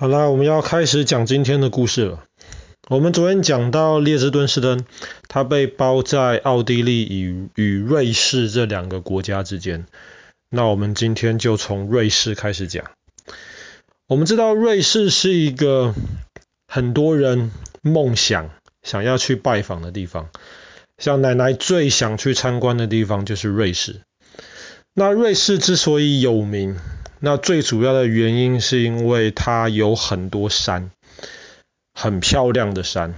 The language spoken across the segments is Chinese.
好啦，我们要开始讲今天的故事了。我们昨天讲到列支敦士登，他被包在奥地利与与瑞士这两个国家之间。那我们今天就从瑞士开始讲。我们知道瑞士是一个很多人梦想想要去拜访的地方，像奶奶最想去参观的地方就是瑞士。那瑞士之所以有名，那最主要的原因是因为它有很多山，很漂亮的山。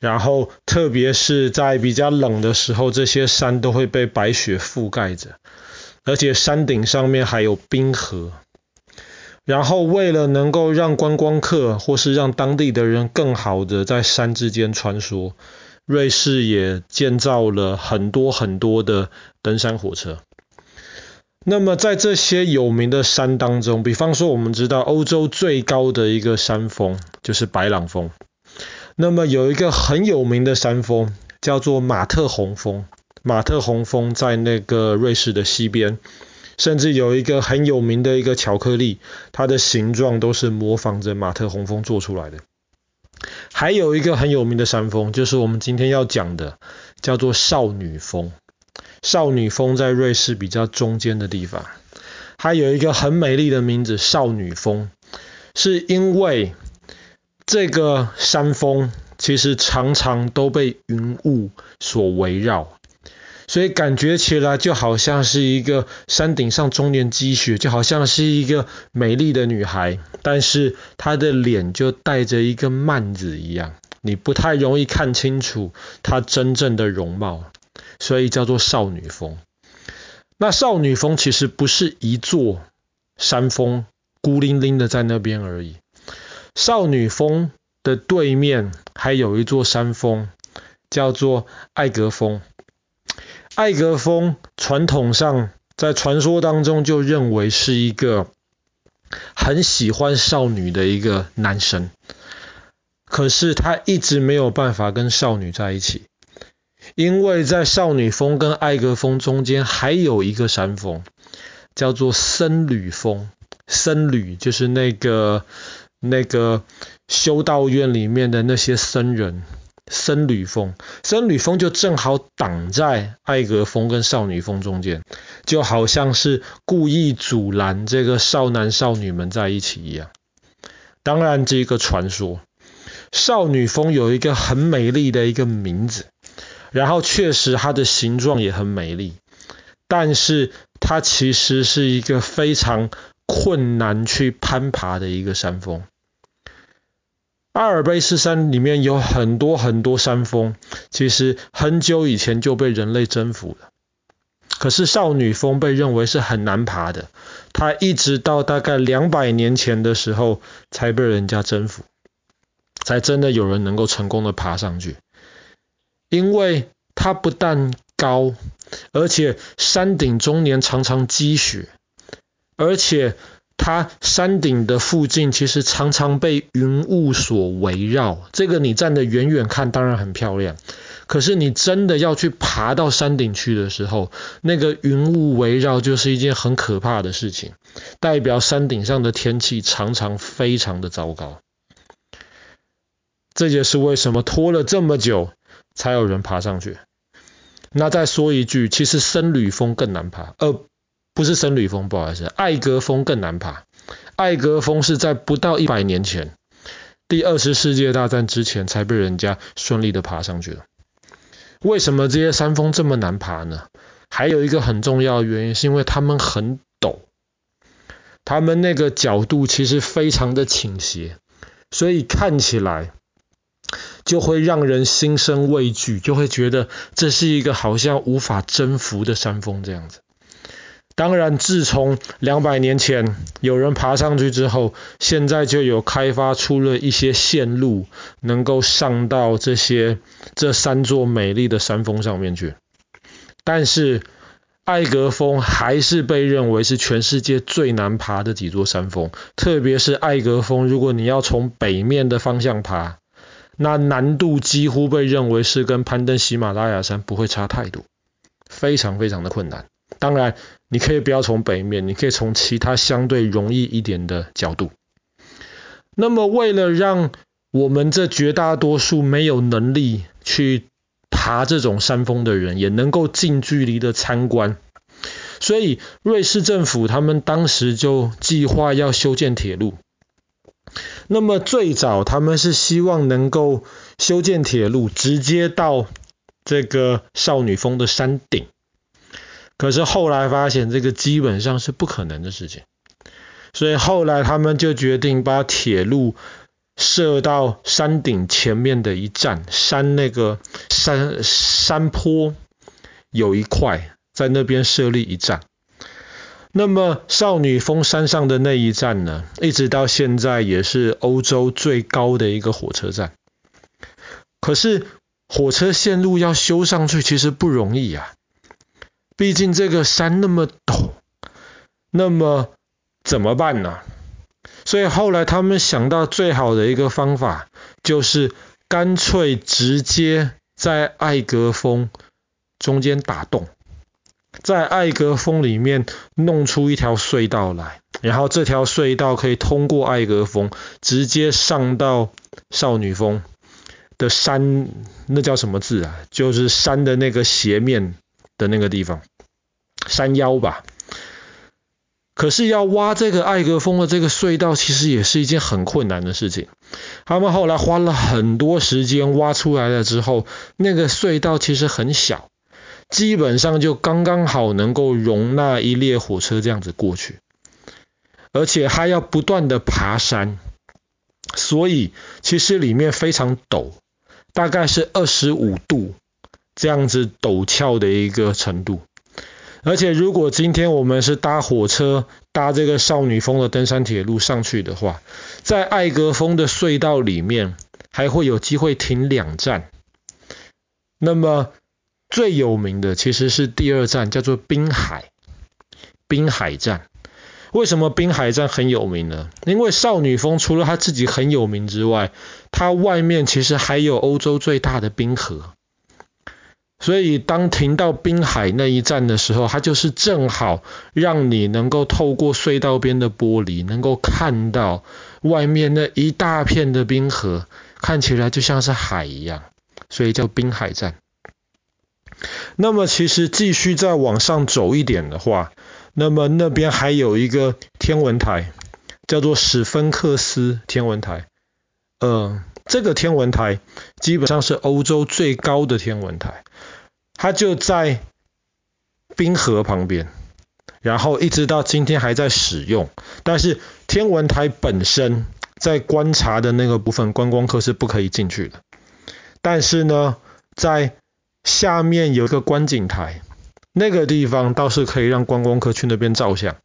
然后特别是在比较冷的时候，这些山都会被白雪覆盖着，而且山顶上面还有冰河。然后为了能够让观光客或是让当地的人更好的在山之间穿梭，瑞士也建造了很多很多的登山火车。那么在这些有名的山当中，比方说我们知道欧洲最高的一个山峰就是白朗峰。那么有一个很有名的山峰叫做马特洪峰，马特洪峰在那个瑞士的西边，甚至有一个很有名的一个巧克力，它的形状都是模仿着马特洪峰做出来的。还有一个很有名的山峰，就是我们今天要讲的，叫做少女峰。少女峰在瑞士比较中间的地方，它有一个很美丽的名字——少女峰，是因为这个山峰其实常常都被云雾所围绕，所以感觉起来就好像是一个山顶上终年积雪，就好像是一个美丽的女孩，但是她的脸就带着一个幔子一样，你不太容易看清楚她真正的容貌。所以叫做少女峰。那少女峰其实不是一座山峰，孤零零的在那边而已。少女峰的对面还有一座山峰，叫做艾格峰。艾格峰传统上在传说当中就认为是一个很喜欢少女的一个男神，可是他一直没有办法跟少女在一起。因为在少女峰跟艾格峰中间还有一个山峰，叫做僧侣峰。僧侣就是那个那个修道院里面的那些僧人。僧侣峰，僧侣峰就正好挡在艾格峰跟少女峰中间，就好像是故意阻拦这个少男少女们在一起一样。当然，这个传说，少女峰有一个很美丽的一个名字。然后确实它的形状也很美丽，但是它其实是一个非常困难去攀爬的一个山峰。阿尔卑斯山里面有很多很多山峰，其实很久以前就被人类征服了。可是少女峰被认为是很难爬的，它一直到大概两百年前的时候才被人家征服，才真的有人能够成功的爬上去。因为它不但高，而且山顶终年常常积雪，而且它山顶的附近其实常常被云雾所围绕。这个你站得远远看当然很漂亮，可是你真的要去爬到山顶去的时候，那个云雾围绕就是一件很可怕的事情，代表山顶上的天气常常非常的糟糕。这也是为什么拖了这么久。才有人爬上去。那再说一句，其实僧侣峰更难爬，呃，不是僧侣峰，不好意思，艾格峰更难爬。艾格峰是在不到一百年前，第二次世界大战之前才被人家顺利的爬上去了。为什么这些山峰这么难爬呢？还有一个很重要的原因，是因为它们很陡，它们那个角度其实非常的倾斜，所以看起来。就会让人心生畏惧，就会觉得这是一个好像无法征服的山峰这样子。当然，自从两百年前有人爬上去之后，现在就有开发出了一些线路，能够上到这些这三座美丽的山峰上面去。但是，艾格峰还是被认为是全世界最难爬的几座山峰，特别是艾格峰，如果你要从北面的方向爬。那难度几乎被认为是跟攀登喜马拉雅山不会差太多，非常非常的困难。当然，你可以不要从北面，你可以从其他相对容易一点的角度。那么为了让我们这绝大多数没有能力去爬这种山峰的人，也能够近距离的参观，所以瑞士政府他们当时就计划要修建铁路。那么最早他们是希望能够修建铁路，直接到这个少女峰的山顶。可是后来发现这个基本上是不可能的事情，所以后来他们就决定把铁路设到山顶前面的一站，山那个山山坡有一块，在那边设立一站。那么少女峰山上的那一站呢，一直到现在也是欧洲最高的一个火车站。可是火车线路要修上去，其实不容易啊。毕竟这个山那么陡，那么怎么办呢？所以后来他们想到最好的一个方法，就是干脆直接在艾格峰中间打洞，在艾格峰里面弄出一条隧道来，然后这条隧道可以通过艾格峰，直接上到少女峰的山，那叫什么字啊？就是山的那个斜面。的那个地方，山腰吧。可是要挖这个艾格峰的这个隧道，其实也是一件很困难的事情。他们后来花了很多时间挖出来了之后，那个隧道其实很小，基本上就刚刚好能够容纳一列火车这样子过去，而且还要不断的爬山，所以其实里面非常陡，大概是二十五度。这样子陡峭的一个程度，而且如果今天我们是搭火车搭这个少女峰的登山铁路上去的话，在艾格峰的隧道里面还会有机会停两站。那么最有名的其实是第二站，叫做滨海，滨海站。为什么滨海站很有名呢？因为少女峰除了它自己很有名之外，它外面其实还有欧洲最大的冰河。所以，当停到滨海那一站的时候，它就是正好让你能够透过隧道边的玻璃，能够看到外面那一大片的冰河，看起来就像是海一样，所以叫滨海站。那么，其实继续再往上走一点的话，那么那边还有一个天文台，叫做史芬克斯天文台。呃，这个天文台基本上是欧洲最高的天文台。它就在冰河旁边，然后一直到今天还在使用。但是天文台本身在观察的那个部分，观光客是不可以进去的。但是呢，在下面有一个观景台，那个地方倒是可以让观光客去那边照相。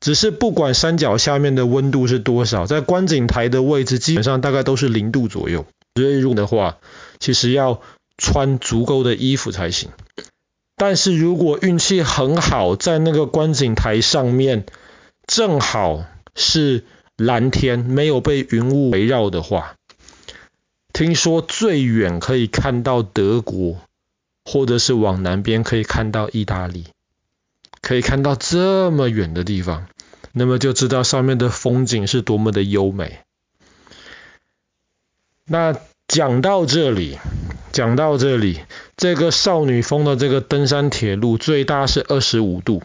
只是不管山脚下面的温度是多少，在观景台的位置基本上大概都是零度左右。所以入的话，其实要穿足够的衣服才行。但是如果运气很好，在那个观景台上面正好是蓝天，没有被云雾围绕的话，听说最远可以看到德国，或者是往南边可以看到意大利，可以看到这么远的地方，那么就知道上面的风景是多么的优美。那讲到这里。讲到这里，这个少女峰的这个登山铁路最大是二十五度。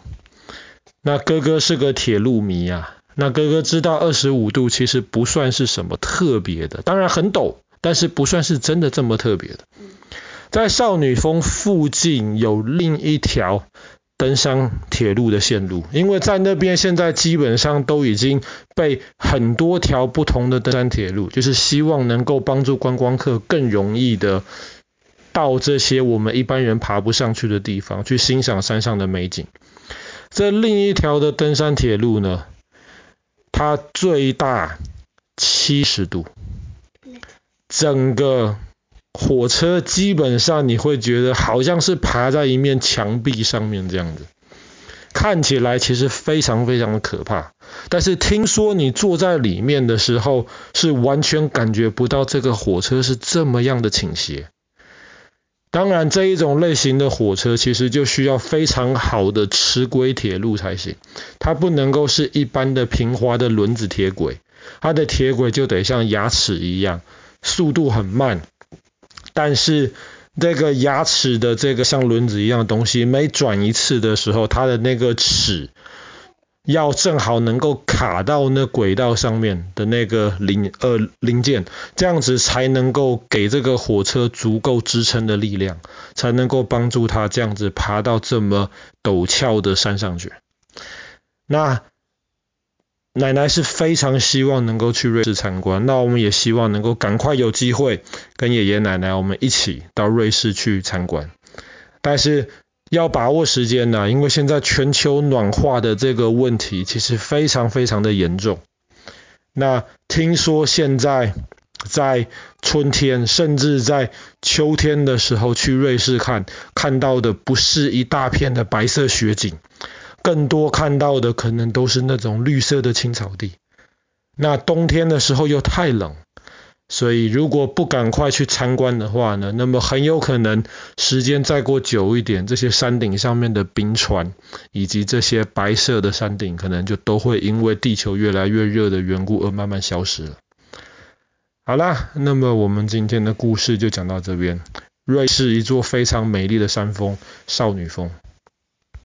那哥哥是个铁路迷啊，那哥哥知道二十五度其实不算是什么特别的，当然很陡，但是不算是真的这么特别的。在少女峰附近有另一条登山铁路的线路，因为在那边现在基本上都已经被很多条不同的登山铁路，就是希望能够帮助观光客更容易的到这些我们一般人爬不上去的地方去欣赏山上的美景。这另一条的登山铁路呢，它最大七十度，整个。火车基本上你会觉得好像是爬在一面墙壁上面这样子，看起来其实非常非常的可怕。但是听说你坐在里面的时候，是完全感觉不到这个火车是这么样的倾斜。当然这一种类型的火车其实就需要非常好的磁轨铁路才行，它不能够是一般的平滑的轮子铁轨。它的铁轨就得像牙齿一样，速度很慢，但是这个牙齿的这个像轮子一样的东西，每转一次的时候，它的那个齿要正好能够卡到那轨道上面的那个零呃零件，这样子才能够给这个火车足够支撑的力量，才能够帮助它这样子爬到这么陡峭的山上去。那奶奶是非常希望能够去瑞士参观，那我们也希望能够赶快有机会跟爷爷奶奶我们一起到瑞士去参观。但是要把握时间呢，因为现在全球暖化的这个问题其实非常非常的严重。那听说现在在春天，甚至在秋天的时候去瑞士看，看到的不是一大片的白色雪景。更多看到的可能都是那种绿色的青草地。那冬天的时候又太冷，所以如果不赶快去参观的话呢，那么很有可能时间再过久一点，这些山顶上面的冰川以及这些白色的山顶，可能就都会因为地球越来越热的缘故而慢慢消失了。好啦，那么我们今天的故事就讲到这边。瑞士一座非常美丽的山峰——少女峰。